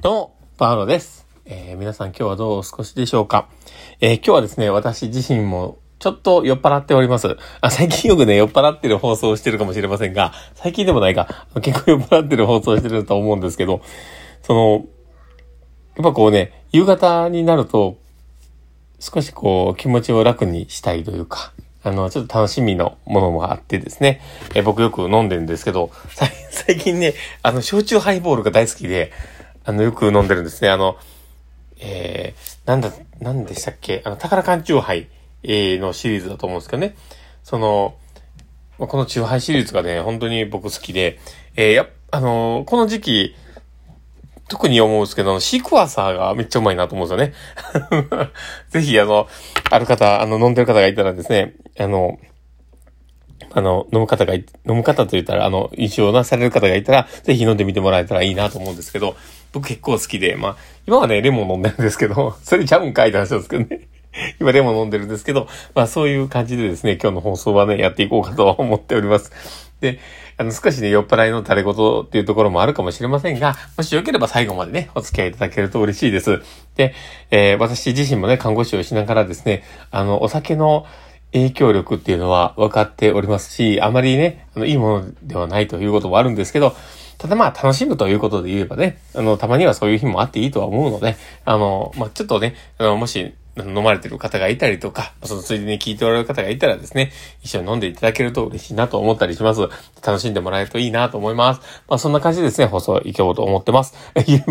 どうも、パウロです。えー皆さん今日はどうお過ごしでしょうか、えー今日はですね、私自身もちょっと酔っ払っております。あ最近よくね、酔っ払ってる放送をしてるかもしれませんが、最近でもないか、結構酔っ払ってる放送してると思うんですけど、その、やっぱこうね、夕方になると、少しこう気持ちを楽にしたいというか、あの、ちょっと楽しみのものもあってですね、え僕よく飲んでるんですけど、最近ね、あの、焼酎ハイボールが大好きで、あの、よく飲んでるんですね。あの、えー、なんだ、なんでしたっけ？あの、宝缶チューハイ、えーのシリーズだと思うんですけどね。その、このチューハイシリーズがね、本当に僕好きで、えー、やあのこの時期、特に思うんですけど、シークワーサーがめっちゃうまいなと思うんですよね。ぜひ、あの、ある方、あの、飲んでる方がいたらですね、あの、あの、飲む方が、飲む方と言ったら、あの、印象なされる方がいたら、ぜひ飲んでみてもらえたらいいなと思うんですけど、僕結構好きで、まあ、今はね、レモン飲んでるんですけど、それちゃうんかいって話なんですけどね。今レモン飲んでるんですけど、まあそういう感じでですね、今日の放送はね、やっていこうかと思っております。で、あの、少しね、酔っ払いの垂れ言っていうところもあるかもしれませんが、もしよければ最後までね、お付き合いいただけると嬉しいです。で、えー私自身もね、看護師をしながらですね、あの、お酒の影響力っていうのは分かっておりますし、あまりね、あの、いいものではないということもあるんですけど、ただまあ楽しむということで言えばね、あの、たまにはそういう日もあっていいとは思うので、あの、まあちょっとね、あの、もし、飲まれてる方がいたりとか、そのついでに聞いておられる方がいたらですね、一緒に飲んでいただけると嬉しいなと思ったりします。楽しんでもらえるといいなと思います。まあそんな感じでですね、放送行こうと思ってます。行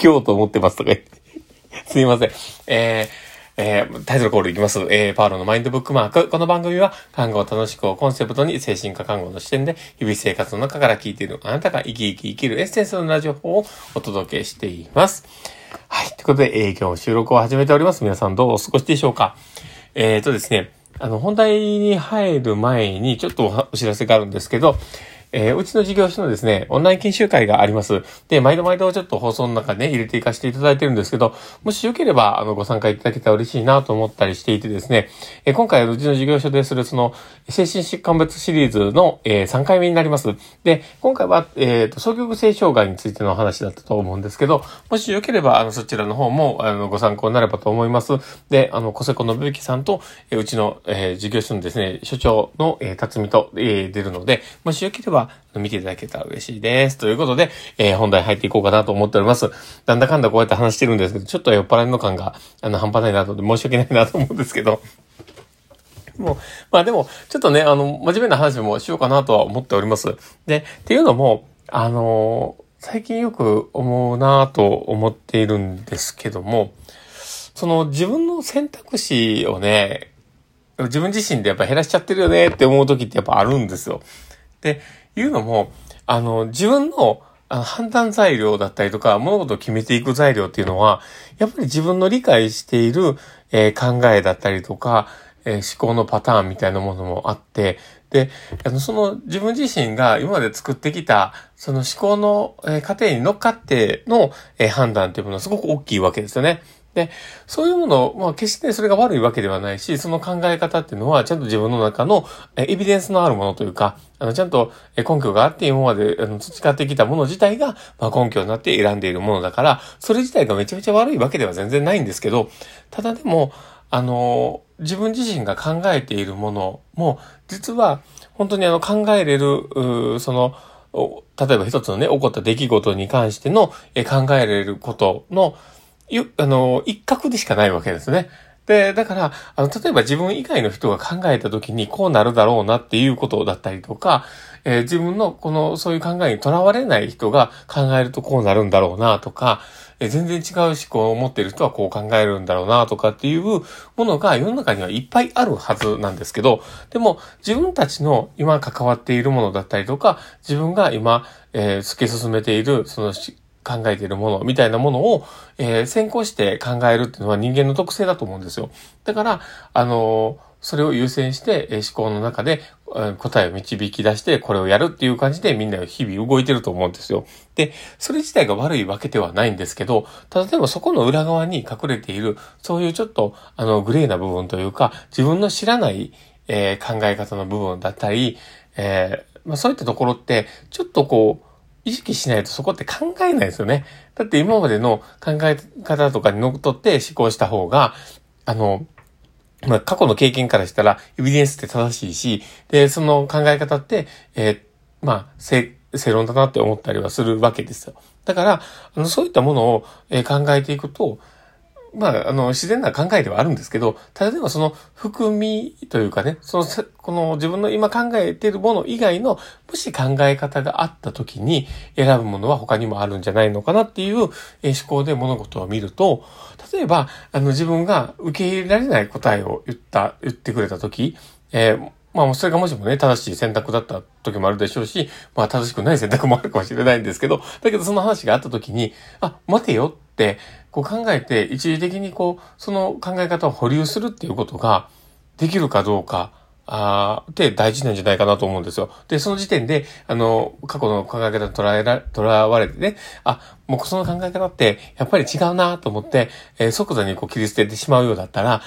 こうと思ってますとか言って。すいません。えーえータイトルコールいきます。えーパーロのマインドブックマーク。この番組は、看護を楽しくをコンセプトに、精神科看護の視点で、日々生活の中から聞いているあなたが生き生き生きるエッセンスのラジオをお届けしています。はい。ということで、えー今日も収録を始めております。皆さんどうお過ごしでしょうかえーとですね、あの、本題に入る前に、ちょっとお知らせがあるんですけど、えーうちの事業所のですね、オンライン研修会があります。で、毎度毎度ちょっと放送の中にね、入れていかせていただいてるんですけど、もしよければ、あの、ご参加いただけたら嬉しいなと思ったりしていてですね、えー今回、うちの事業所でする、その、精神疾患別シリーズの、えー3回目になります。で、今回は、えっ、と、双極性障害についての話だったと思うんですけど、もしよければ、あの、そちらの方も、あの、ご参考になればと思います。で、あの、小瀬子信之さんと、えーうちの、えー事業所のですね、所長の、えー、辰巳と、えー出るので、もしよければ、見ていただけたら嬉しいです。ということで、えー本題入っていこうかなと思っております。なんだかんだこうやって話してるんですけど、ちょっと酔っ払いの感が、あの、半端ないなと、申し訳ないなと思うんですけど、もう、まあでも、ちょっとね、あの、真面目な話もしようかなとは思っております。で、っていうのも、あの最近よく思うなと思っているんですけども、その自分の選択肢をね、自分自身でやっぱ減らしちゃってるよねって思う時ってやっぱあるんですよ。で、いうのも、あの、自分のあの判断材料だったりとか、物事を決めていく材料っていうのは、やっぱり自分の理解している、えー考えだったりとか、えー思考のパターンみたいなものもあって、で、あの、その自分自身が今まで作ってきた、その思考の、えー過程に乗っかっての、えー判断っていうものはすごく大きいわけですよね。で、そういうもの、まあ決してそれが悪いわけではないし、その考え方っていうのは、ちゃんと自分の中のエビデンスのあるものというか、あの、ちゃんと根拠があって今まであの培ってきたもの自体が、まあ根拠になって選んでいるものだから、それ自体がめちゃめちゃ悪いわけでは全然ないんですけど、ただでも、あの、自分自身が考えているものも、実は、本当にあの、考えれる、その、例えば一つのね、起こった出来事に関しての、考えれることの、ゆ、あの、一角でしかないわけですね。で、だから、あの、例えば自分以外の人が考えた時にこうなるだろうなっていうことだったりとか、えー自分のこの、そういう考えにとらわれない人が考えるとこうなるんだろうなとか、えー全然違う思考を持っている人はこう考えるんだろうなとかっていうものが世の中にはいっぱいあるはずなんですけど、でも自分たちの今関わっているものだったりとか、自分が今、えー突き進めている、その考えているものみたいなものを、えー先行して考えるっていうのは人間の特性だと思うんですよ。だから、あのーそれを優先して、えー思考の中で、えー答えを導き出して、これをやるっていう感じでみんな日々動いてると思うんですよ。で、それ自体が悪いわけではないんですけど、ただでもそこの裏側に隠れている、そういうちょっと、あの、グレーな部分というか、自分の知らない、えー考え方の部分だったり、えーまあ、そういったところって、ちょっとこう、意識しないとそこって考えないですよね。だって今までの考え方とかにのっとって思考した方が、あの、まあ、過去の経験からしたら、エビデンスって正しいし、で、その考え方って、えー、まあ、正、正論だなって思ったりはするわけですよ。だから、あの、そういったものを、え、考えていくと、まあ、あの、自然な考えではあるんですけど、ただでもその含みというかね、その、この自分の今考えているもの以外の、もし考え方があった時に選ぶものは他にもあるんじゃないのかなっていう思考で物事を見ると、例えば、あの、自分が受け入れられない答えを言った、言ってくれた時、えーまあ、それがもしもね、正しい選択だった時もあるでしょうし、まあ、正しくない選択もあるかもしれないんですけど、だけどその話があった時に、あ、待てよって、こう考えて、一時的にこう、その考え方を保留するっていうことができるかどうか、あって大事なんじゃないかなと思うんですよ。で、その時点で、あの、過去の考え方に捉えら、捉われてね、あ、もうその考え方って、やっぱり違うなと思って、えー、即座にこう切り捨ててしまうようだったら、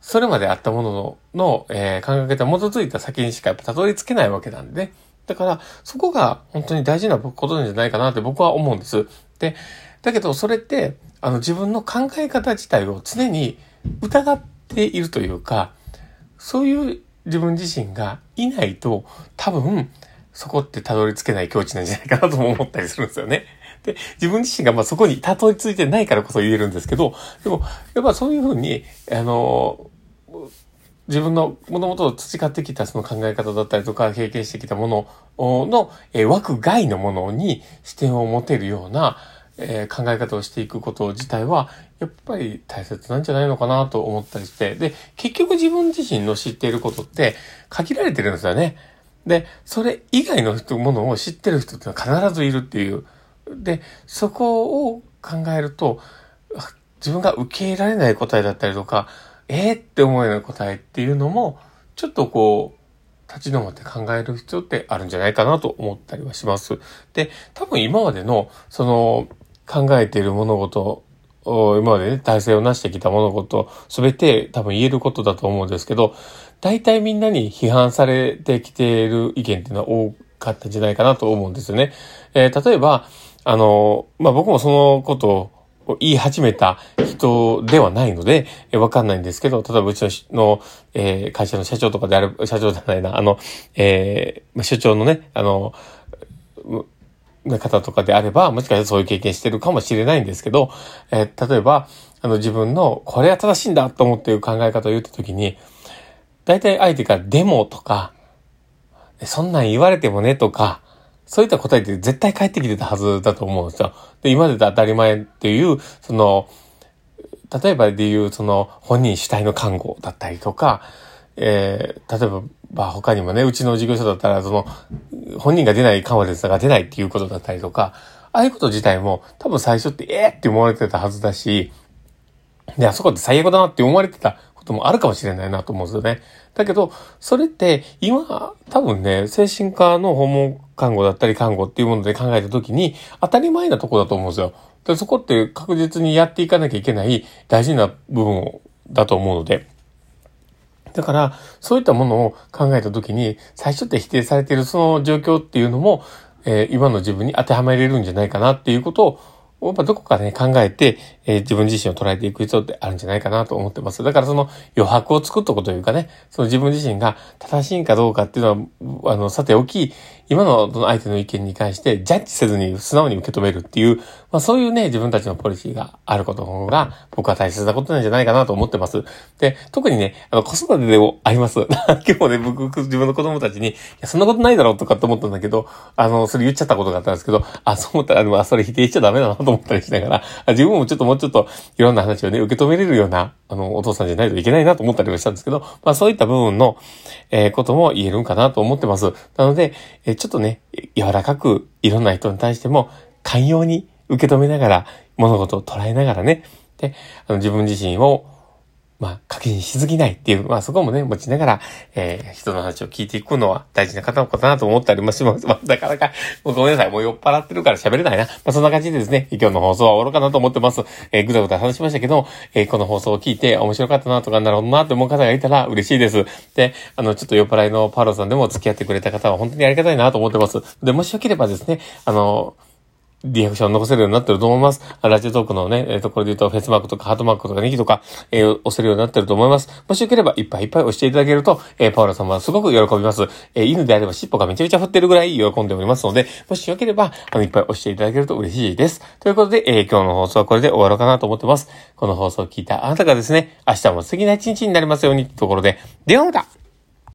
それまであったものの、のえー、考え方に基づいた先にしかやっぱたどり着けないわけなんでね。だから、そこが本当に大事なことなんじゃないかなって僕は思うんです。で、だけどそれって、あの自分の考え方自体を常に疑っているというか、そういう自分自身がいないと、多分、そこってたどり着けない境地なんじゃないかなとも思ったりするんですよね。で、自分自身がまあそこにたどり着いてないからこそ言えるんですけど、でも、やっぱそういうふうに、あの、自分のもともと培ってきたその考え方だったりとか経験してきたものの、え枠外のものに視点を持てるような、え考え方をしていくこと自体はやっぱり大切なんじゃないのかなと思ったりして、で、結局自分自身の知っていることって限られてるんですよね。で、それ以外のものを知ってる人ってのは必ずいるっていう。で、そこを考えると、自分が受け入れられない答えだったりとか、えー、って思うような答えっていうのも、ちょっとこう、立ち止まって考える必要ってあるんじゃないかなと思ったりはします。で、多分今までの、その、考えている物事、今までね、体制を成してきた物事、すべて多分言えることだと思うんですけど、大体みんなに批判されてきている意見っていうのは多かったんじゃないかなと思うんですよね。えー、例えば、あの、まあ、僕もそのことを言い始めた人ではないので、えわかんないんですけど、例えばうちの、えー、会社の社長とかである、社長じゃないな、あの、えー、まあ、社長のね、あの、な方とかであれば、もしかしたらそういう経験してるかもしれないんですけど、えー、例えば、あの自分のこれは正しいんだと思っている考え方を言ったときに、大体相手がでもとか、そんなん言われてもねとか、そういった答えって絶対返ってきてたはずだと思うんですよ。で、今まで当たり前っていう、その、例えばで言う、その、本人主体の看護だったりとか、えー、例えば、まあ他にもね、うちの事業所だったら、その、本人が出ない緩和ですが出ないっていうことだったりとか、ああいうこと自体も多分最初ってえーって思われてたはずだし、で、あそこって最悪だなって思われてたこともあるかもしれないなと思うんですよね。だけど、それって今、多分ね、精神科の訪問看護だったり看護っていうもので考えたときに当たり前なとこだと思うんですよ。で、そこって確実にやっていかなきゃいけない大事な部分だと思うので。だから、そういったものを考えたときに、最初って否定されているその状況っていうのも、えー、今の自分に当てはめれるんじゃないかなっていうことをやっぱどこかね、考えて、えー、自分自身を捉えていく必要ってあるんじゃないかなと思ってます。だからその余白を作っとくというかね、その自分自身が正しいんかどうかっていうのは、あの、さておき、今のその相手の意見に関してジャッジせずに素直に受け止めるっていう、まあそういうね、自分たちのポリシーがあることの方が僕は大切なことなんじゃないかなと思ってます。で、特にね、あの、子育てでもあります。今日ね、僕、自分の子供たちに、いや、そんなことないだろうとかって思ったんだけど、あの、それ言っちゃったことがあったんですけど、あ、そう思ったら、まあ、それ否定しちゃダメだなと思ったりしながら、自分もちょっともうちょっといろんな話をね、受け止めれるような、あの、お父さんじゃないといけないなと思ったりもしたんですけど、まあそういった部分の、えー、ことも言えるんかなと思ってます。なので、えー、ちょっとね、柔らかくいろんな人に対しても寛容に受け止めながら、物事を捉えながらね、で、あの自分自身をまあ、課金しすぎないっていう、まあそこもね、持ちながら、えー、人の話を聞いていくのは大事な方のことだなと思ったりもします。まあ、なかなか、ごめんなさい、もう酔っ払ってるから喋れないな。まあそんな感じでですね、今日の放送は終わろうかなと思ってます。えー、ぐだぐだ話しましたけど、えー、この放送を聞いて面白かったなとか、なるほどなって思う方がいたら嬉しいです。で、あの、ちょっと酔っ払いのパロさんでも付き合ってくれた方は本当にありがたいなと思ってます。で、もしよければですね、あの、リアクションを残せるようになってると思います。ラジオトークのね、えー、ところで言うと、フェスマークとかハートマークとかネギとか、えー、押せるようになってると思います。もしよければ、いっぱいいっぱい押していただけると、えー、パウラ様はすごく喜びます。えー、犬であれば尻尾がめちゃめちゃ振ってるぐらい喜んでおりますので、もしよければ、あの、いっぱい押していただけると嬉しいです。ということで、えー、今日の放送はこれで終わろうかなと思ってます。この放送を聞いたあなたがですね、明日も素敵な一日になりますようにところで、ではまた